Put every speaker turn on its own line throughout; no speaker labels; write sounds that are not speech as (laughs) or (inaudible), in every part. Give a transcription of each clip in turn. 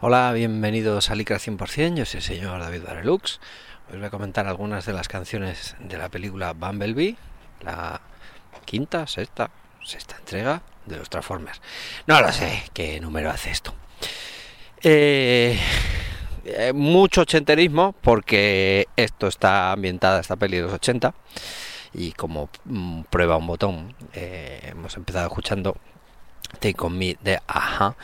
Hola, bienvenidos a Licra 100%, yo soy el señor David Barelux. Os voy a comentar algunas de las canciones de la película Bumblebee, la quinta, sexta, sexta entrega de los Transformers. No lo sé qué número hace esto. Eh, eh, mucho ochenterismo porque esto está ambientada, esta peli de los 80 y como mm, prueba un botón eh, hemos empezado escuchando Take On Me de Aja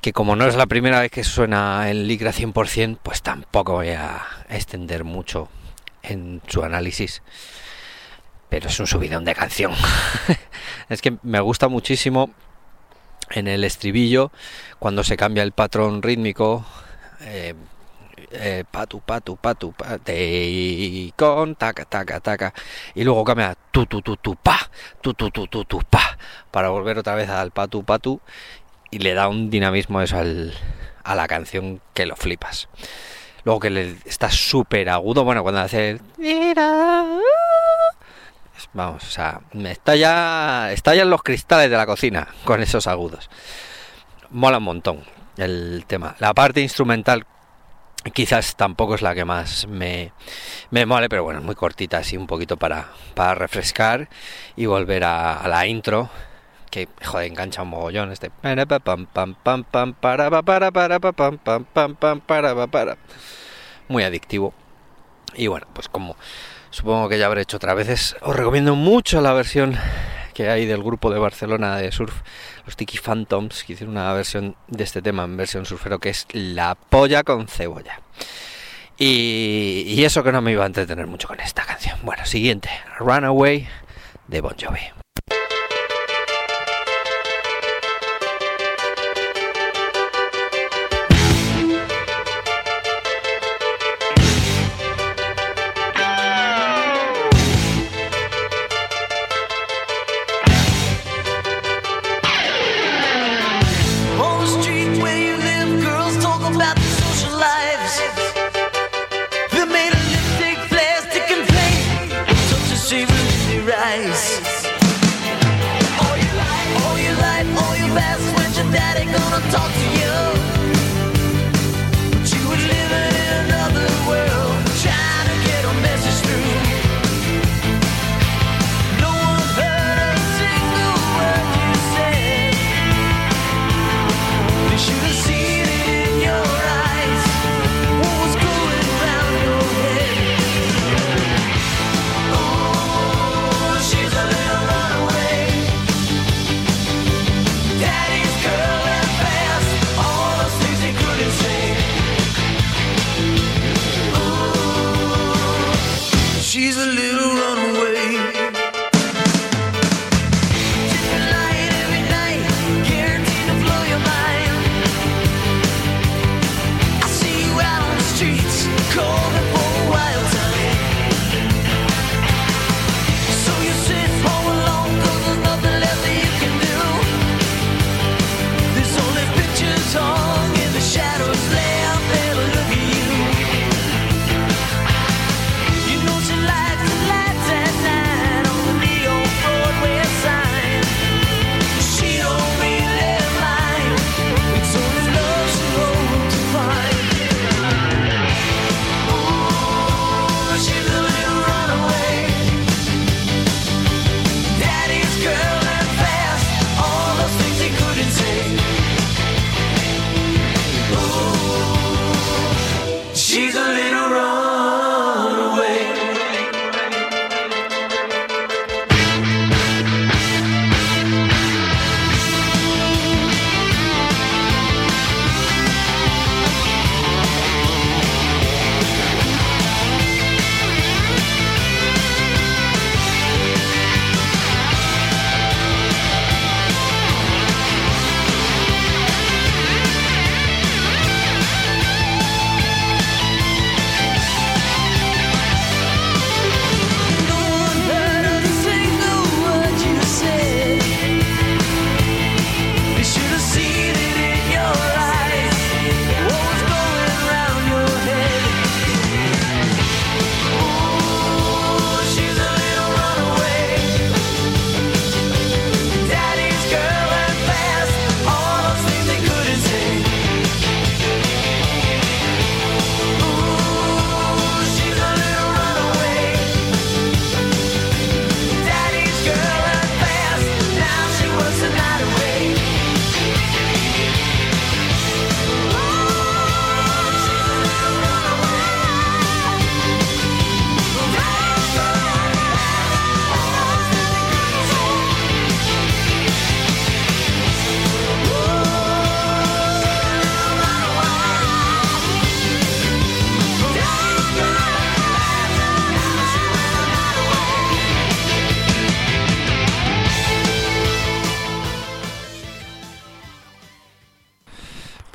que como no es la primera vez que suena en Ligra 100%, pues tampoco voy a extender mucho en su análisis. Pero es un subidón de canción. (laughs) es que me gusta muchísimo en el estribillo cuando se cambia el patrón rítmico. Eh, eh, patu, patu, patu, patu, con, taca, taca, taca, y luego cambia tu, tu, tu, tu, pa, tu, tu, tu, tu, tu, pa, para volver otra vez al patu, patu, y le da un dinamismo eso al, a la canción que lo flipas. Luego que le, está súper agudo, bueno, cuando hace el... Vamos, o sea, está ya en los cristales de la cocina con esos agudos. Mola un montón el tema. La parte instrumental quizás tampoco es la que más me, me mole, pero bueno, muy cortita, así un poquito para, para refrescar y volver a, la intro que joder engancha un mogollón este. Muy adictivo. Y bueno pues como supongo que ya habré hecho otras veces os recomiendo mucho la versión que hay del grupo de Barcelona de surf los Tiki Phantoms que hicieron una versión de este tema en versión surfero que es la polla con cebolla. Y, y eso que no me iba a entretener mucho con esta canción. Bueno siguiente. Runaway de Bon Jovi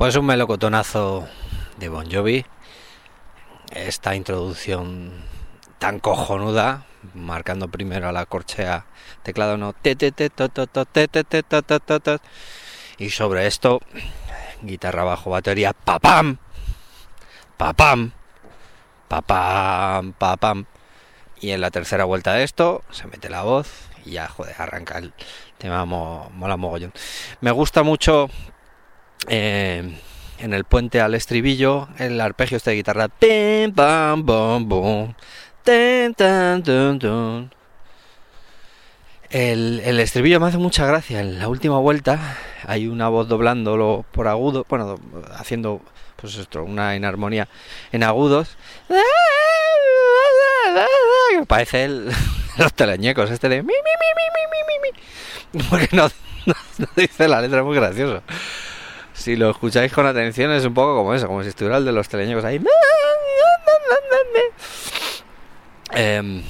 Pues un melocotonazo de Bon Jovi. Esta introducción tan cojonuda, marcando primero a la corchea, teclado no, y sobre esto, guitarra bajo batería, papam, papam, papam, papam. Y en la tercera vuelta de esto, se mete la voz y ya, joder, arranca el tema, mo- mola mogollón. Me gusta mucho eh, en el puente al estribillo el arpegio este de guitarra. Pim, pam, bom, bom. Tin, tan, tun, tun. El, estribillo me hace mucha gracia. En la última vuelta hay una voz doblándolo por agudo, bueno, haciendo pues esto, una inarmonía en agudos. (laughs) Parece el, (laughs) los teleñecos, este de mi, mi, mi, mi, mi, mi, mi. (laughs) Porque no dice la letra, es muy gracioso. Si lo escucháis con atención es un poco como eso, como si estuviera el de los teleñecos ahí. Em,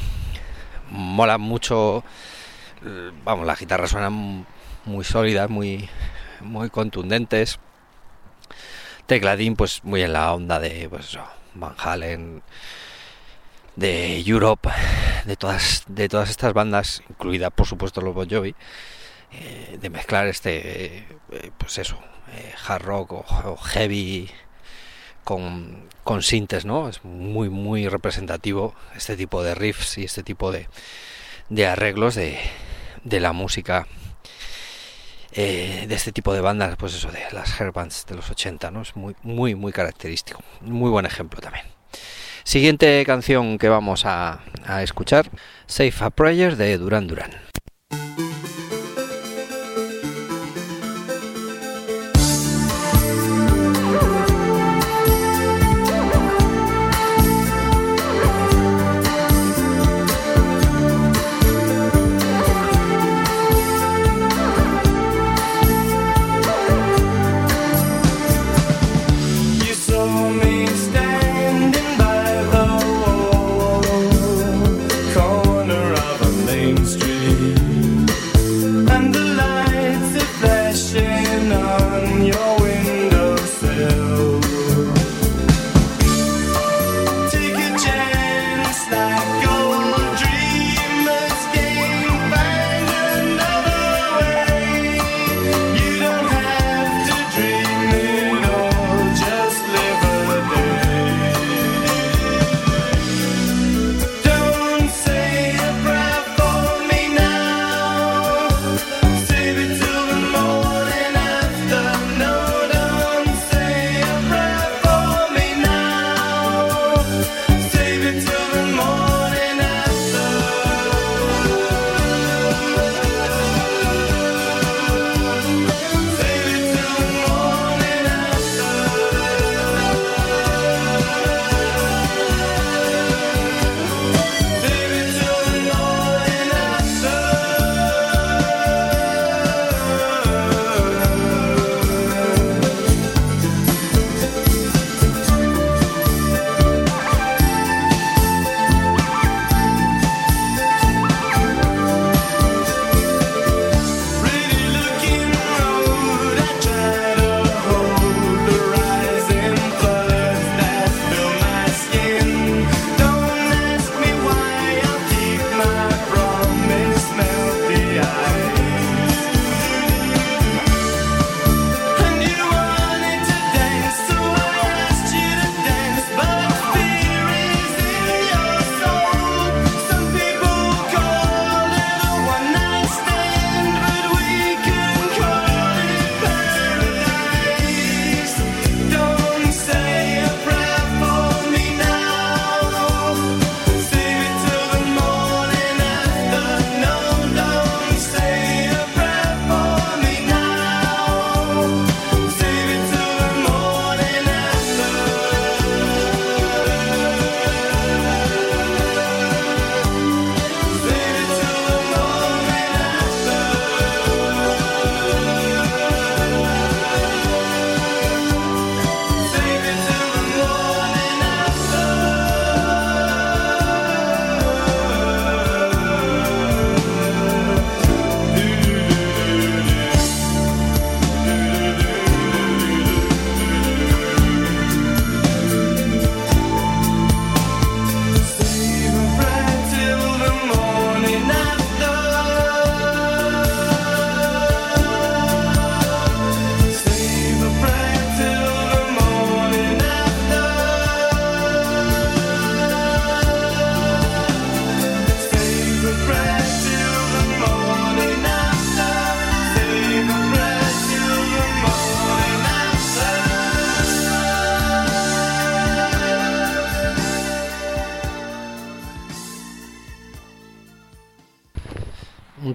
mola mucho, eh, vamos, las guitarras suenan muy sólidas, muy, muy contundentes. Tecladín, pues muy en la onda de pues, Van Halen, de Europe, de todas, de todas estas bandas, incluida por supuesto los Bon Jovi, eh, de mezclar este, eh, pues eso, eh, hard rock o, heavy con, con sintes, ¿no? Es muy, muy representativo este tipo de riffs y este tipo de, de arreglos de, de la música de este tipo de bandas, pues eso, de las hair bands de los 80, ¿no? Es muy, muy, muy característico. Muy buen ejemplo también. Siguiente canción que vamos a, a escuchar, Safe a Prayer de Duran Duran.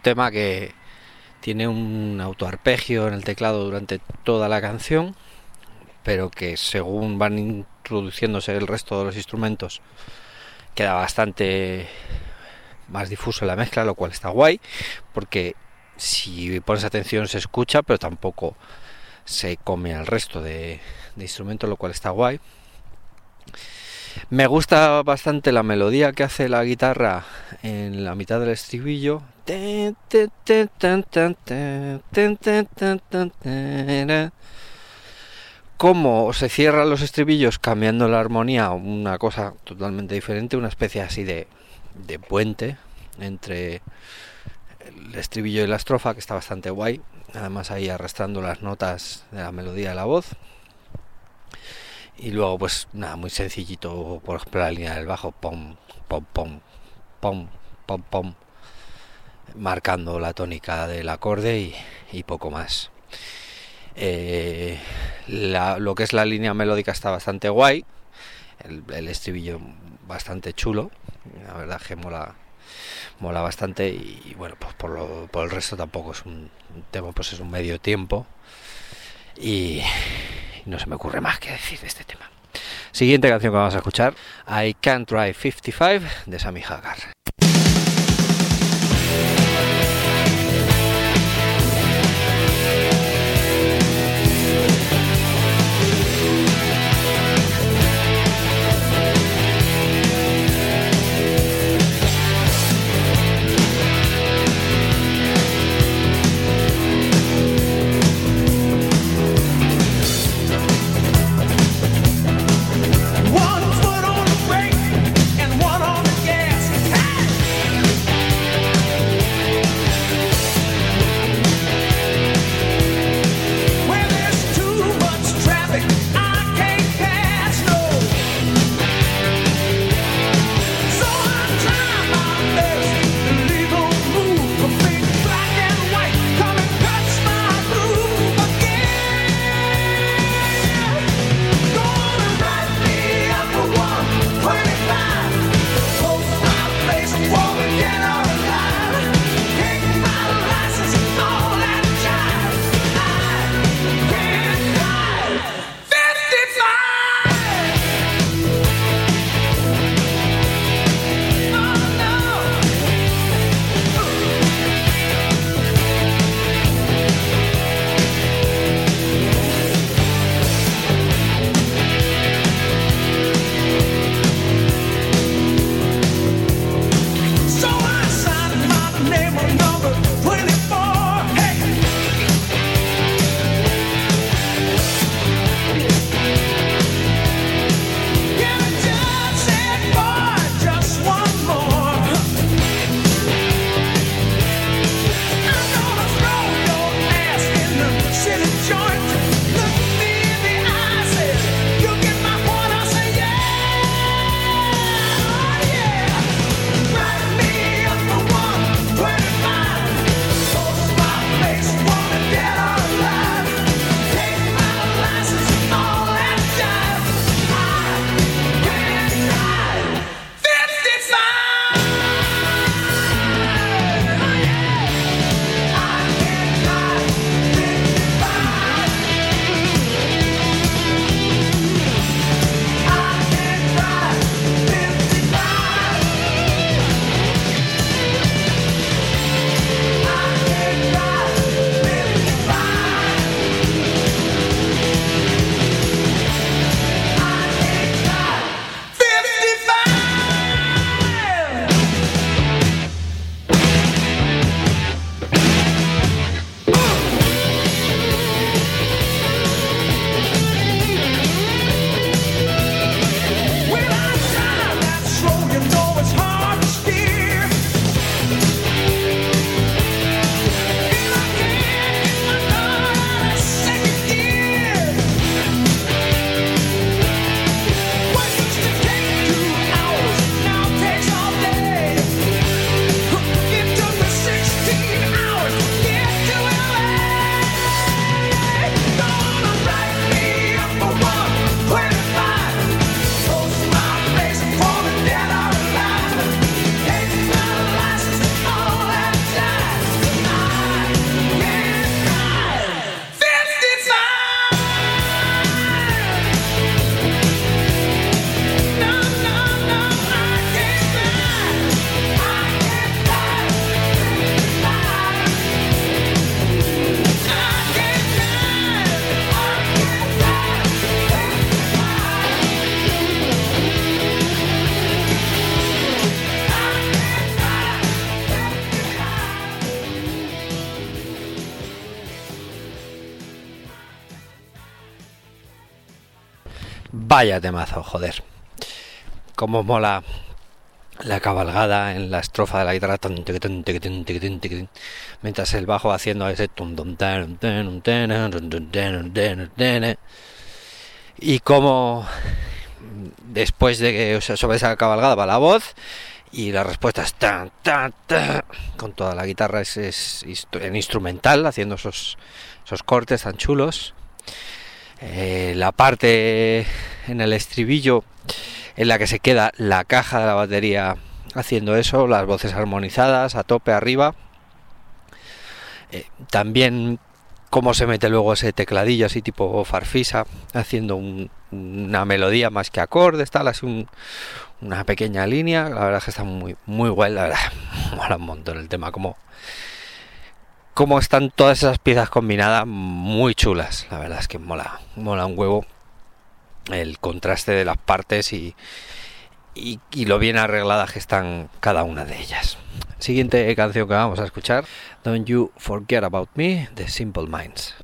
Tema que tiene un autoarpegio en el teclado durante toda la canción, pero que según van introduciéndose el resto de los instrumentos queda bastante más difuso la mezcla, lo cual está guay, porque si pones atención se escucha, pero tampoco se come al resto de, de instrumentos, lo cual está guay. Me gusta bastante la melodía que hace la guitarra en la mitad del estribillo. Cómo se cierran los estribillos cambiando la armonía, una cosa totalmente diferente, una especie así de, de puente entre el estribillo y la estrofa, que está bastante guay. Además ahí arrastrando las notas de la melodía de la voz. Y luego, pues nada, muy sencillito, por ejemplo, la línea del bajo, pom, pom, pom, pom, pom, pom, marcando la tónica del acorde y, y poco más. Eh, la- lo que es la línea melódica está bastante guay, el, estribillo bastante chulo, la verdad que mola, mola bastante y, y bueno, pues por, lo, por el resto tampoco es un, tema, pues es un medio tiempo y no se me ocurre más que decir de este tema. Siguiente canción que vamos a escuchar, I Can't Drive 55 de Sammy Hagar.
Vaya temazo, joder. Cómo mola la cabalgada en la estrofa de la guitarra mientras el bajo haciendo ese y como mm, después de que o sobre esa cabalgada va la voz y la respuesta es tan tan tan con toda la guitarra es, en instrumental haciendo esos esos cortes tan chulos eh, la parte en el estribillo en la que se queda la caja de la batería haciendo eso las voces armonizadas a tope arriba. Eh, también cómo se mete luego ese tecladillo así tipo farfisa haciendo un- una melodía más que acordes tal así un- una pequeña línea. La verdad es que está muy muy guay la verdad (laughs) mola un montón el tema como cómo están todas esas piezas combinadas muy chulas la verdad es que mola mola un huevo el contraste de las partes y, y, lo bien arregladas que están cada una de ellas. Siguiente canción que vamos a escuchar Don't You Forget About Me de Simple Minds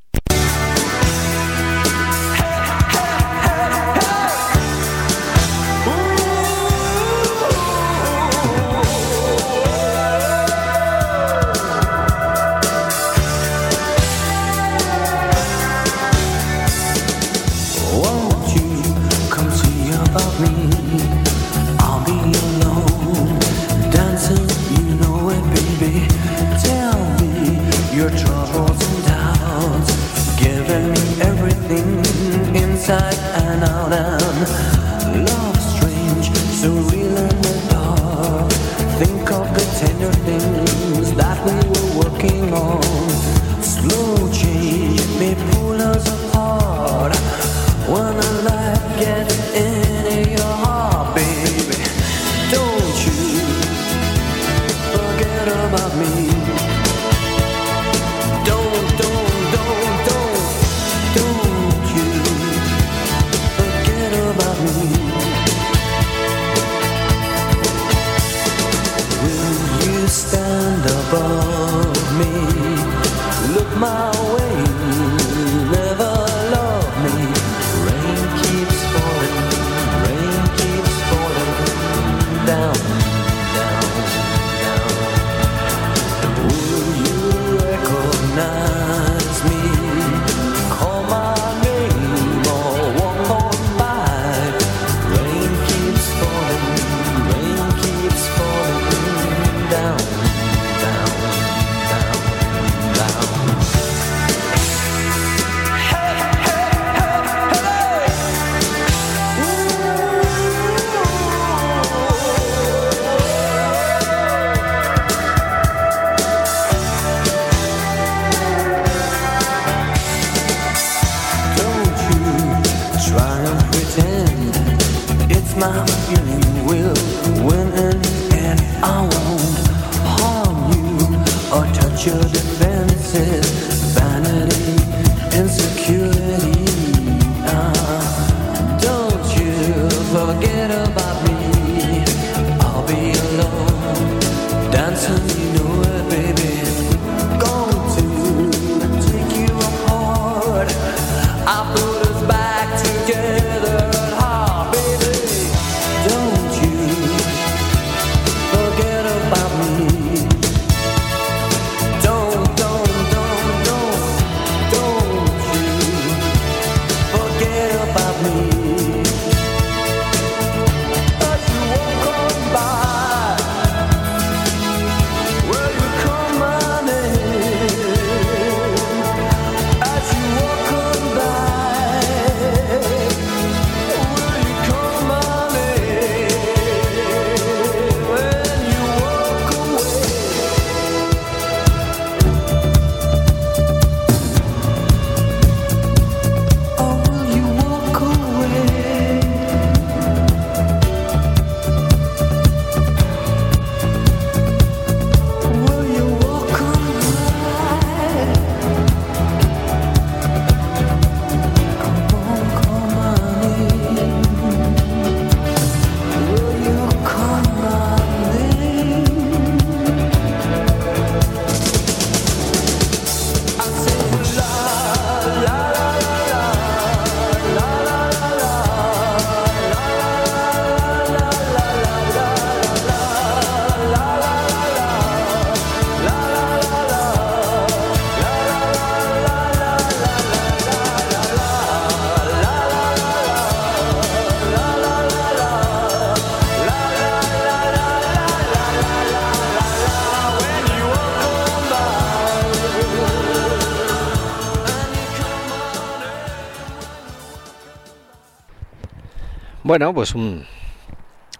Bueno, pues un,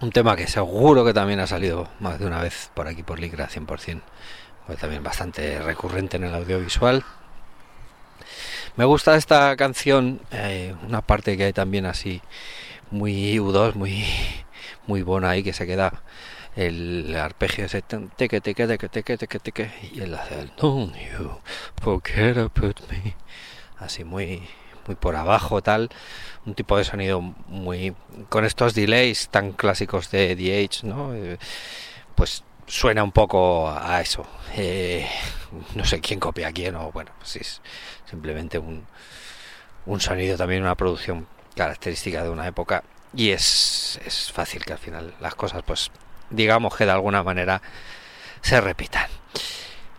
un tema que seguro que también ha salido más de una vez por aquí por Licra 100%, pues también bastante recurrente en el audiovisual. Me gusta esta canción, eh, una parte que hay también así muy U2, muy muy buena ahí que se queda el arpegio ese teque teque teque teque teque teque y él hace el don't you forget about me así muy muy por abajo tal. Un tipo de sonido muy con estos delays tan clásicos de The no Eh, pues suena un poco a eso. Eh, (laughs) no sé quién copia a quién o bueno pues es simplemente un un sonido también una producción característica de una época. Y es, es fácil que al final las cosas pues digamos que de alguna manera se repitan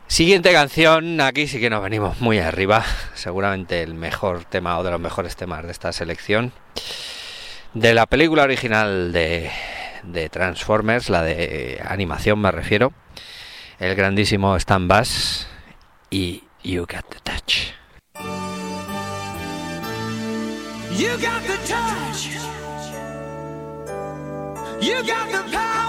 Siguiente canción, aquí sí que nos venimos muy arriba, seguramente el mejor tema o de los mejores temas de esta selección. De la película original de, de Transformers, la de animación me refiero, el grandísimo Stan Bass y You Got the Touch.
You got the touch. You got the power.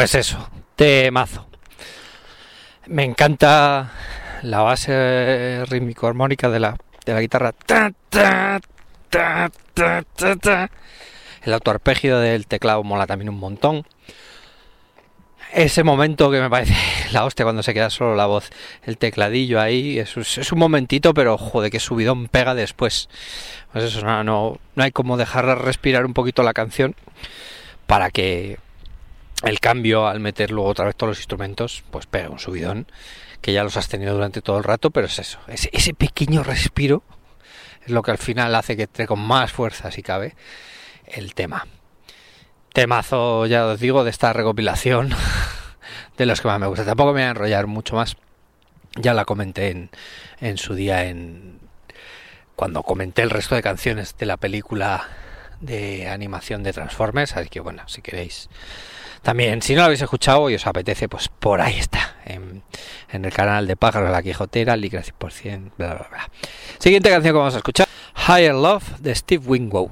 Pues eso, temazo. Me encanta la base rítmico armónica de la, de la guitarra. Ta, ta, ta, ta, ta, ta. El autoarpegio del teclado mola también un montón. Ese momento que me parece (laughs) la hostia cuando se queda solo la voz, el tecladillo ahí, es, es un momentito, pero joder, que subidón pega después. Pues eso, no, no, no hay como dejar respirar un poquito la canción para que el cambio al meter luego otra vez todos los instrumentos, pues pega un subidón que ya los has tenido durante todo el rato, pero es eso, ese, ese pequeño respiro es lo que al final hace que esté con más fuerza, si cabe, el tema. Temazo, ya os digo, de esta recopilación (laughs) de los que más me gusta. Tampoco me voy a enrollar mucho más. Ya la comenté en, en su día en cuando comenté el resto de canciones de la película de animación de Transformers, así que bueno, si queréis también, si no lo habéis escuchado y os apetece, pues por ahí está, en, en el canal de Pájaro La Quijotera, Licra 100%, bla, bla, bla. Siguiente canción que vamos a escuchar, Higher Love, de Steve Winwood.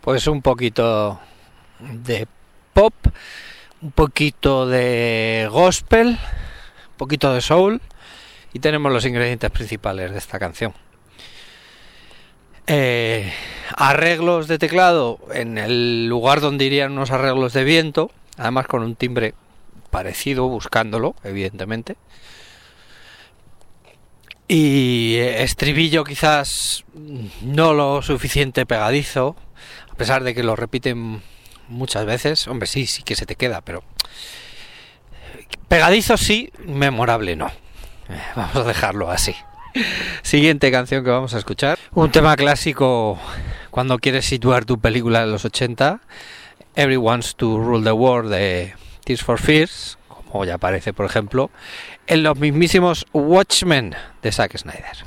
Pues un poquito de pop, un poquito de gospel, un poquito de soul y tenemos los ingredientes principales de esta canción. Eh, arreglos de teclado en el lugar donde irían unos arreglos de viento, además con un timbre parecido, buscándolo, evidentemente. Y estribillo quizás no lo suficiente pegadizo, pesar de que lo repiten muchas veces. Hombre, sí, sí que se te queda, pero pegadizo sí, memorable no. Eh, Vamos a dejarlo así. Siguiente canción que vamos a escuchar. Un tema clásico cuando quieres situar tu película de los 80. Everyone's to Rule the World de Tears for Fears, como ya aparece, por ejemplo, en los mismísimos Watchmen de Zack Snyder.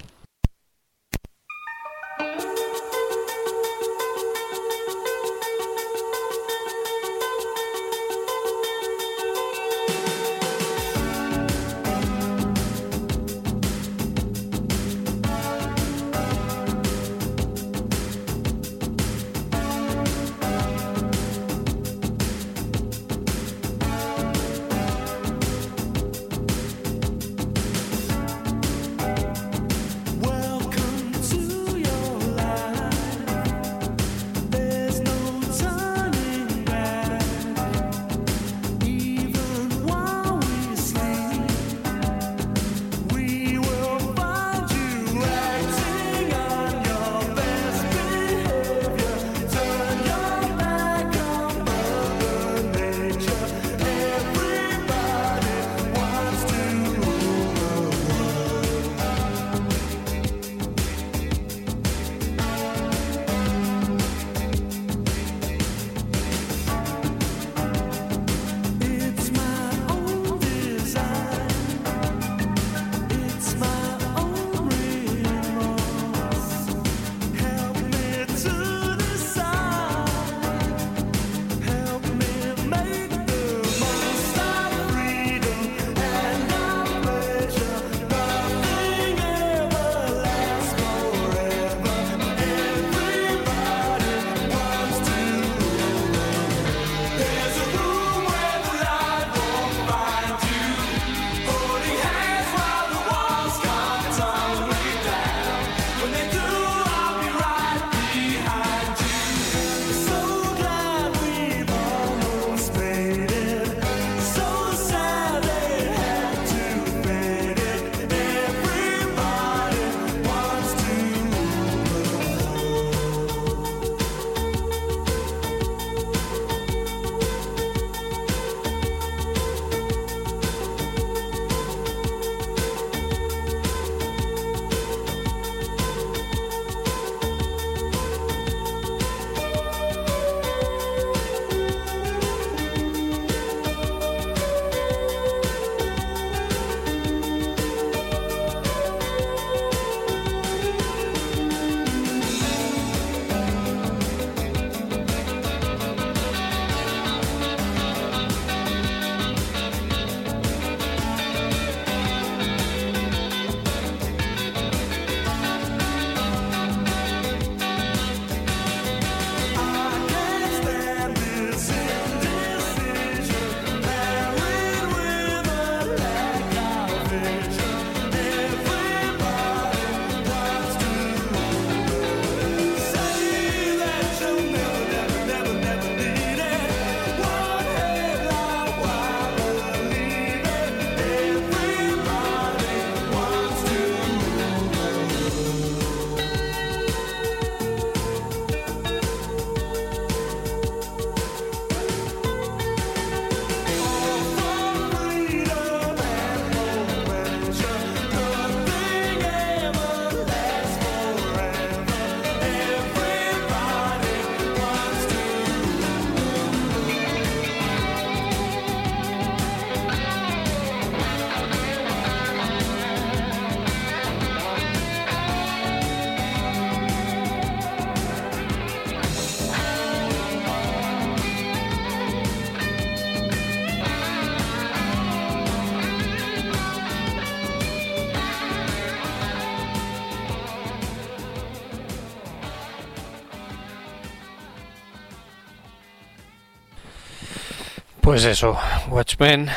Pues eso, Watchmen,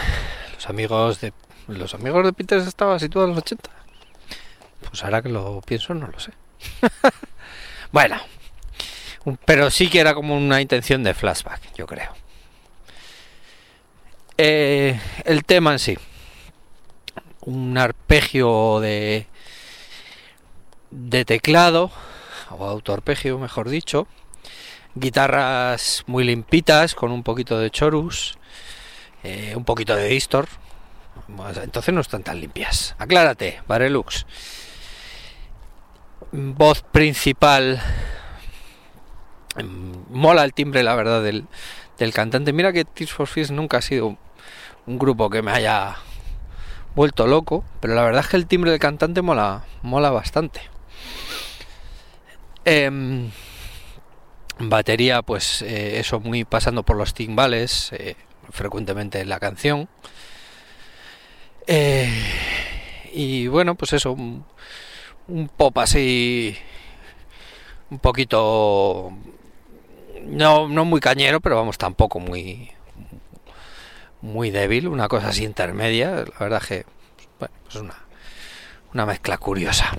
los amigos de los amigos de Peter estaba situado en los 80. Pues ahora que lo pienso no lo sé. (laughs) bueno, pero sí que era como una intención de flashback, yo creo. Eh, el tema en sí, un arpegio de de teclado o autoarpegio, mejor dicho, guitarras muy limpitas con un poquito de chorus, eh, un poquito de distor. Entonces no están tan limpias. Aclárate, Varelux. Voz principal. Mm, Mola el timbre, la verdad, del, del cantante. Mira que Tears for Fears nunca ha sido un grupo que me haya vuelto loco, pero la verdad es que el timbre del cantante mola, mola bastante. Em, batería, pues eh, eso muy pasando por los timbales, eh, frecuentemente en la canción. Eh, y bueno, pues eso, un, un pop así, un poquito, no, no muy cañero, pero vamos, tampoco muy, muy débil, una cosa así intermedia. La verdad que, bueno, pues una, una mezcla curiosa.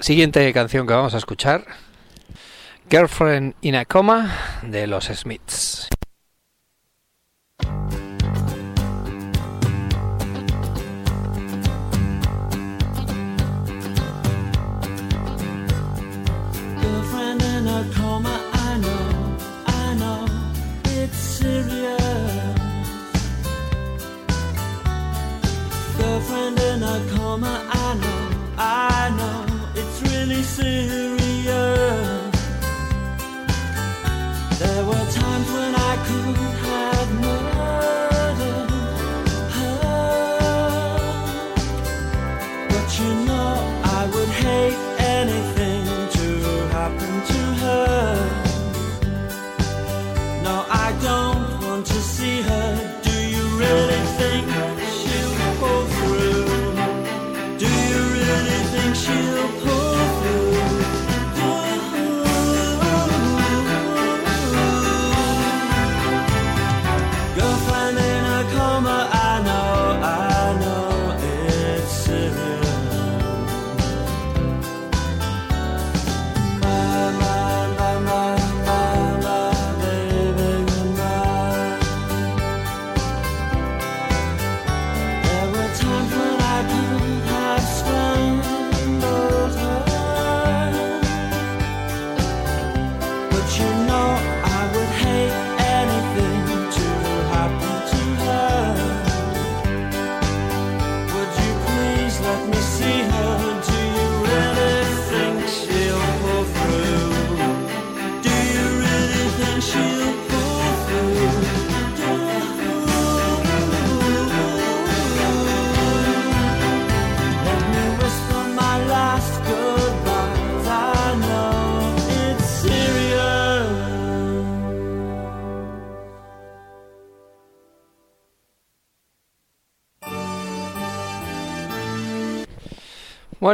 Siguiente canción que vamos a escuchar. Girlfriend in a Coma de los Smiths.
Girlfriend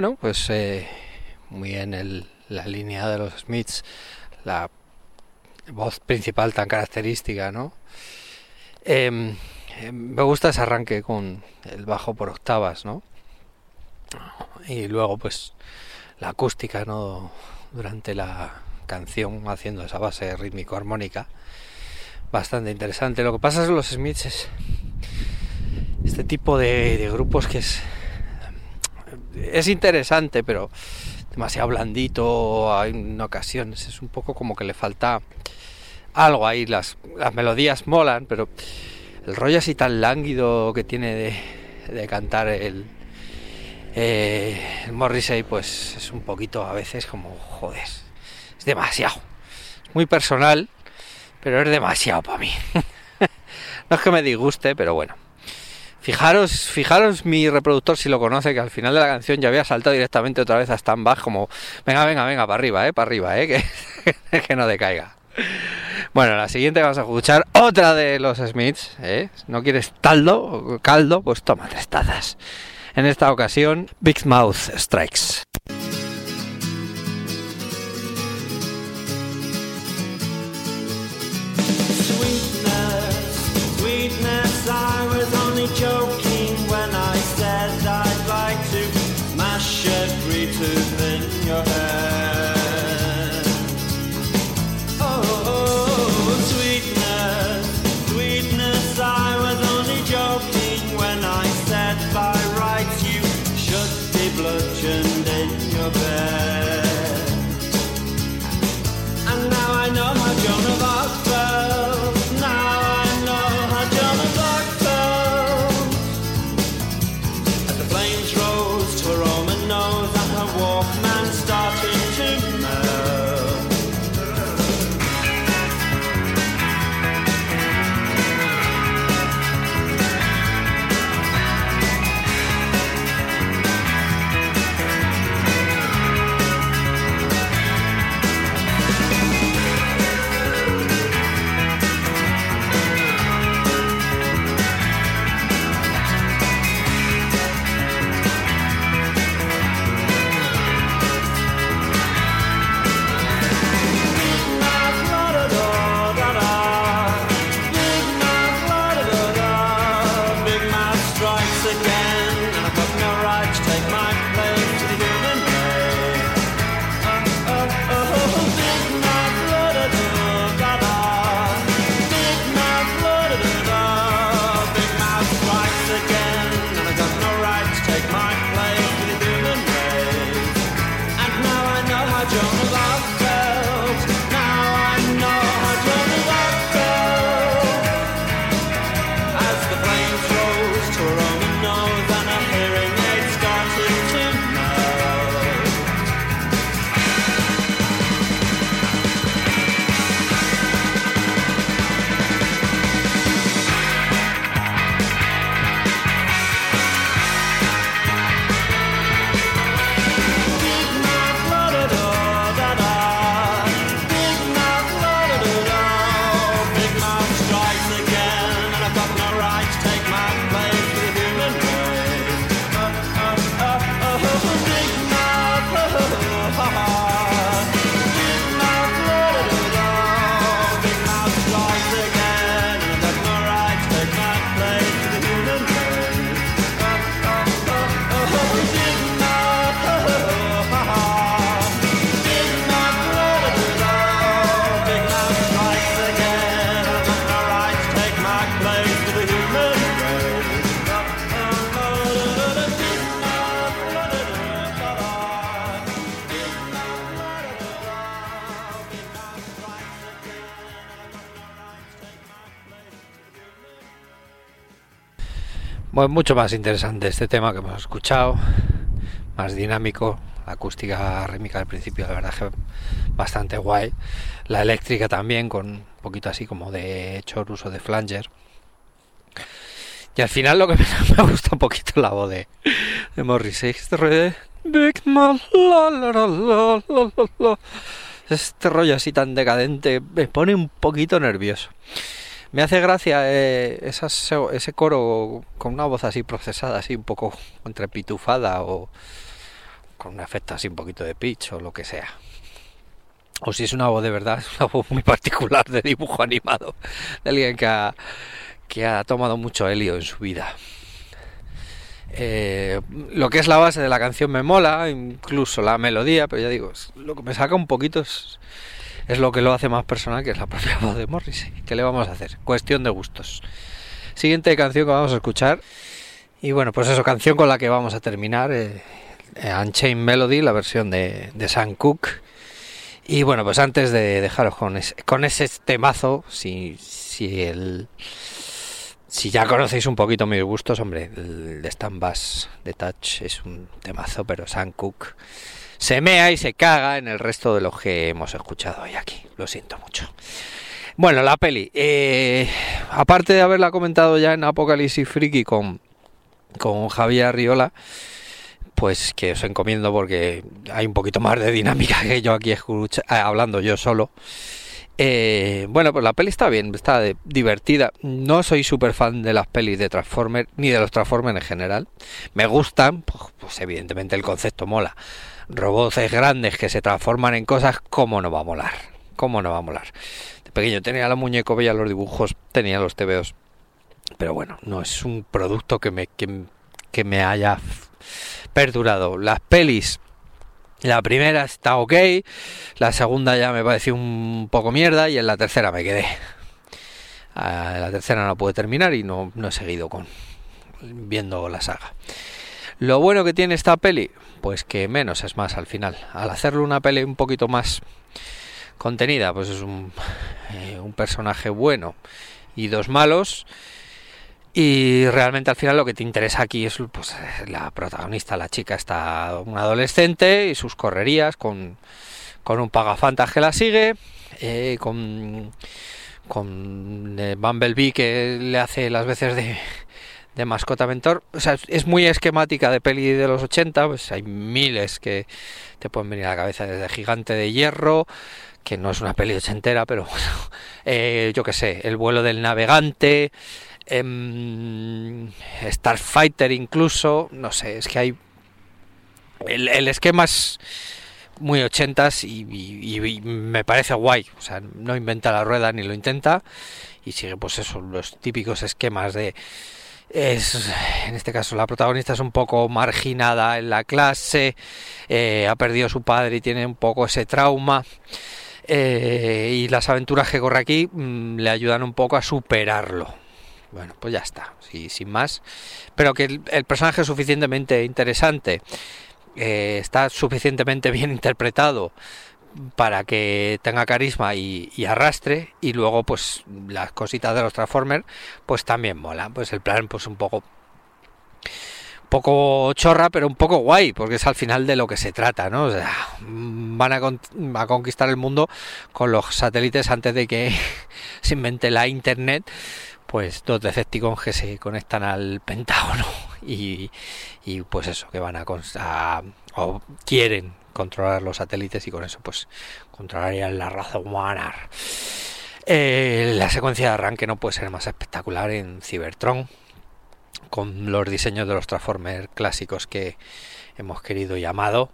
Bueno, pues eh, muy en el, la línea de los Smiths, la voz principal tan característica, ¿no? Em, em, me gusta ese arranque con el bajo por octavas, ¿no? Y luego, pues, la acústica, ¿no? Durante la canción, haciendo esa base rítmico-armónica. Bastante interesante. Lo que pasa es que los Smiths es este tipo de, de grupos que es es interesante, pero demasiado blandito en ocasiones. Es un poco como que le falta algo ahí. Las, las melodías molan, pero el rollo así tan lánguido que tiene de, de cantar el, eh, el Morrissey, pues es un poquito a veces como, joder, es demasiado. Muy personal, pero es demasiado para mí. (laughs) no es que me disguste, pero bueno. Fijaros, fijaros mi reproductor si lo conoce, que al final de la canción ya había saltado directamente otra vez a stand back, como, venga, venga, venga, para arriba, eh, para arriba, eh, que, (laughs) que no decaiga. Bueno, la siguiente vamos a escuchar otra de los Smiths, eh. ¿No quieres taldo, caldo? Pues toma tres tazas. En esta ocasión, Big Mouth Strikes. Bueno, mucho más interesante este tema que hemos escuchado, más dinámico, la acústica rítmica al principio, la verdad que bastante guay, la eléctrica también, con un poquito así como de chorus o de flanger. Y al final lo que (laughs) me, gusta un poquito la voz de, de Morrissey, este rollo así tan decadente me pone un poquito nervioso. Me hace gracia eh, ese coro con una voz así procesada, así un poco entrepitufada o con un efecto así un poquito de pitch o lo que sea. O si es una voz de verdad, es (laughs) una voz muy particular de dibujo animado, de alguien que ha, que ha tomado mucho helio en su vida. Eh, lo que es la base de la canción me mola, incluso la melodía, pero ya digo, lo que me saca un poquito es, es lo que lo hace más personal, que es la propia voz de Morrissey. ¿Qué le vamos a hacer? Cuestión de gustos. Siguiente canción que vamos a escuchar. Y bueno, pues eso, canción con la que vamos a terminar. eh, eh, Unchained Melody, la versión de, Sam Cooke. Y bueno, pues antes de dejaros con ese, con ese temazo, si, si el... Si ya conocéis un poquito mis gustos, hombre, el de Stan Bass de Touch es un temazo, pero Sam Cooke se mea y se caga en el resto de lo que hemos escuchado hoy aquí. Lo siento mucho. Bueno, la peli. eh, aparte de haberla comentado ya en Apocalipsis Friki con, con Javier Arriola, pues que os encomiendo porque hay un poquito más de dinámica que yo aquí escucha- eh, hablando yo solo. Eh, bueno, pues la peli está bien, está divertida. No soy súper fan de las pelis de Transformers, ni de los Transformers en general. Me gustan, pues, pues evidentemente el concepto mola. Robots grandes que se transforman en cosas, ¿cómo no va a molar? ¿Cómo no va a molar? De pequeño tenía la muñeco, veía los dibujos, tenía los TVOs. Pero bueno, no es un producto que me, que, que me haya perdurado. Las pelis la primera está ok, la segunda ya me pareció un poco mierda y en la tercera me quedé. Ah, la tercera no pude terminar y no, no he seguido con viendo la saga. Lo bueno que tiene esta peli, pues que menos es más al final. Al hacerle una peli un poquito más contenida, pues es un, eh, un personaje bueno y dos malos. Y realmente al final lo que te interesa aquí es pues, la protagonista, la chica está una adolescente y sus correrías con, con un pagafantas que la sigue, eh, con, con eh, Bumblebee que le hace las veces de, de mascota mentor. O sea, es muy esquemática de peli de los 80, pues hay miles que te pueden venir a la cabeza desde Gigante de Hierro, que no es una peli ochentera, pero bueno, (laughs) eh, yo que sé, El vuelo del navegante, em, Starfighter incluso, no sé, es que hay... El, esquema es muy ochentas y- y me parece guay, o sea, no inventa la rueda ni lo intenta y sigue pues eso, los típicos esquemas de... Es, en este caso la protagonista es un poco marginada en la clase, eh, ha perdido a su padre y tiene un poco ese trauma. eh, y las aventuras que corre aquí mm, le ayudan un poco a superarlo. Bueno, pues ya está, sí, sin más. Pero que el, personaje es suficientemente interesante, eh, está suficientemente bien interpretado para que tenga carisma y, arrastre y luego pues las cositas de los Transformers pues también mola. Pues el plan pues un poco poco chorra pero un poco guay porque es al final de lo que se trata no o sea, van a, a conquistar el mundo con los satélites antes de que (laughs) se invente la internet pues dos Decepticons que se conectan al Pentágono. (laughs) Y, y pues eso, que van a, a- o quieren controlar los satélites y con eso pues controlarían la raza humana. Eh, la secuencia de arranque no puede ser más espectacular en Cybertron con los diseños de los Transformers clásicos que hemos querido y amado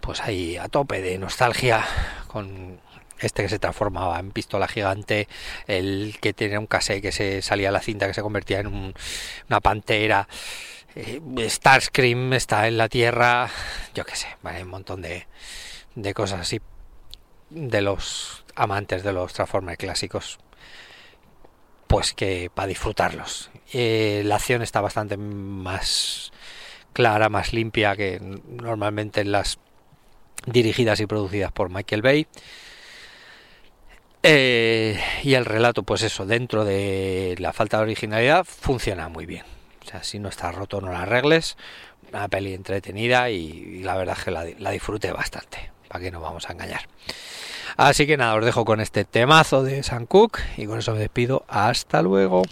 pues ahí a tope de nostalgia con este que se transformaba en pistola gigante, el que tenía un casé que se salía la cinta que se convertía en un- una pantera, Starscream está en la Tierra, yo qué sé, vale, un montón de, de cosas así de los amantes de los Transformers clásicos, pues que para disfrutarlos. Eh, la acción está bastante más clara, más limpia que normalmente en las dirigidas y producidas por Michael Bay. Eh, y el relato, pues eso, dentro de la falta de originalidad, funciona muy bien. O sea, si no está roto, no la arregles. Una peli entretenida y, la verdad es que la, la disfruté bastante. ¿Para qué nos vamos a engañar? Así que nada, os dejo con este temazo de Sam Cooke y con eso me despido. Hasta luego.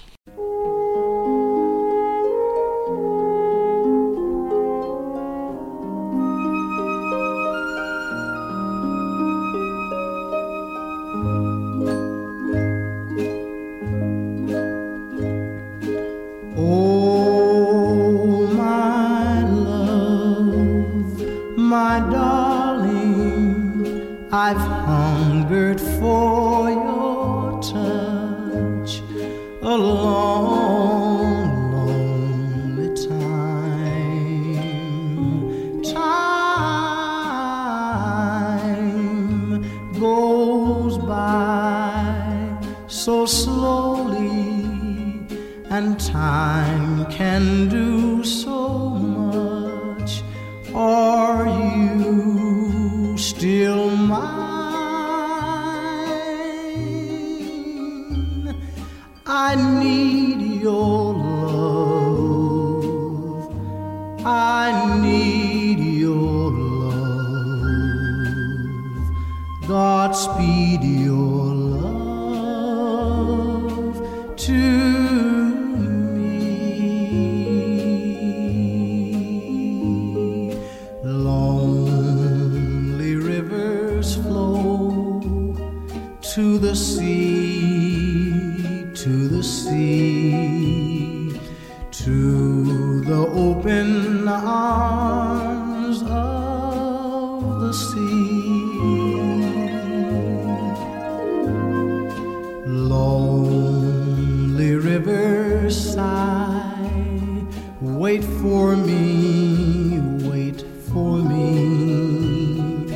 Sigh, wait for me, wait for me.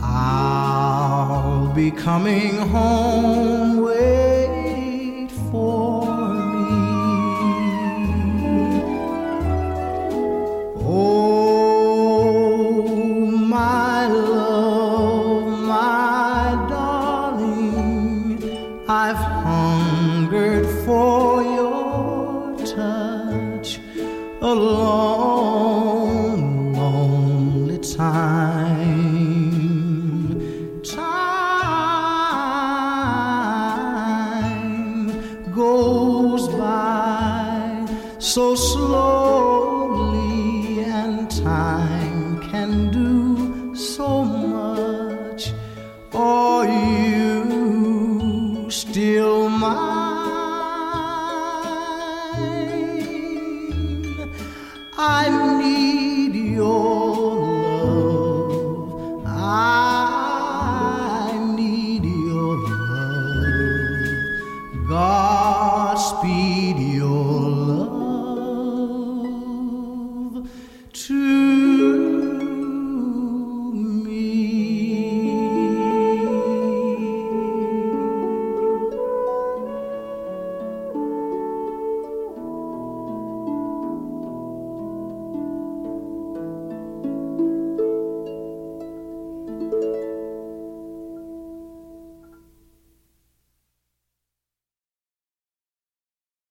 I'll be coming home,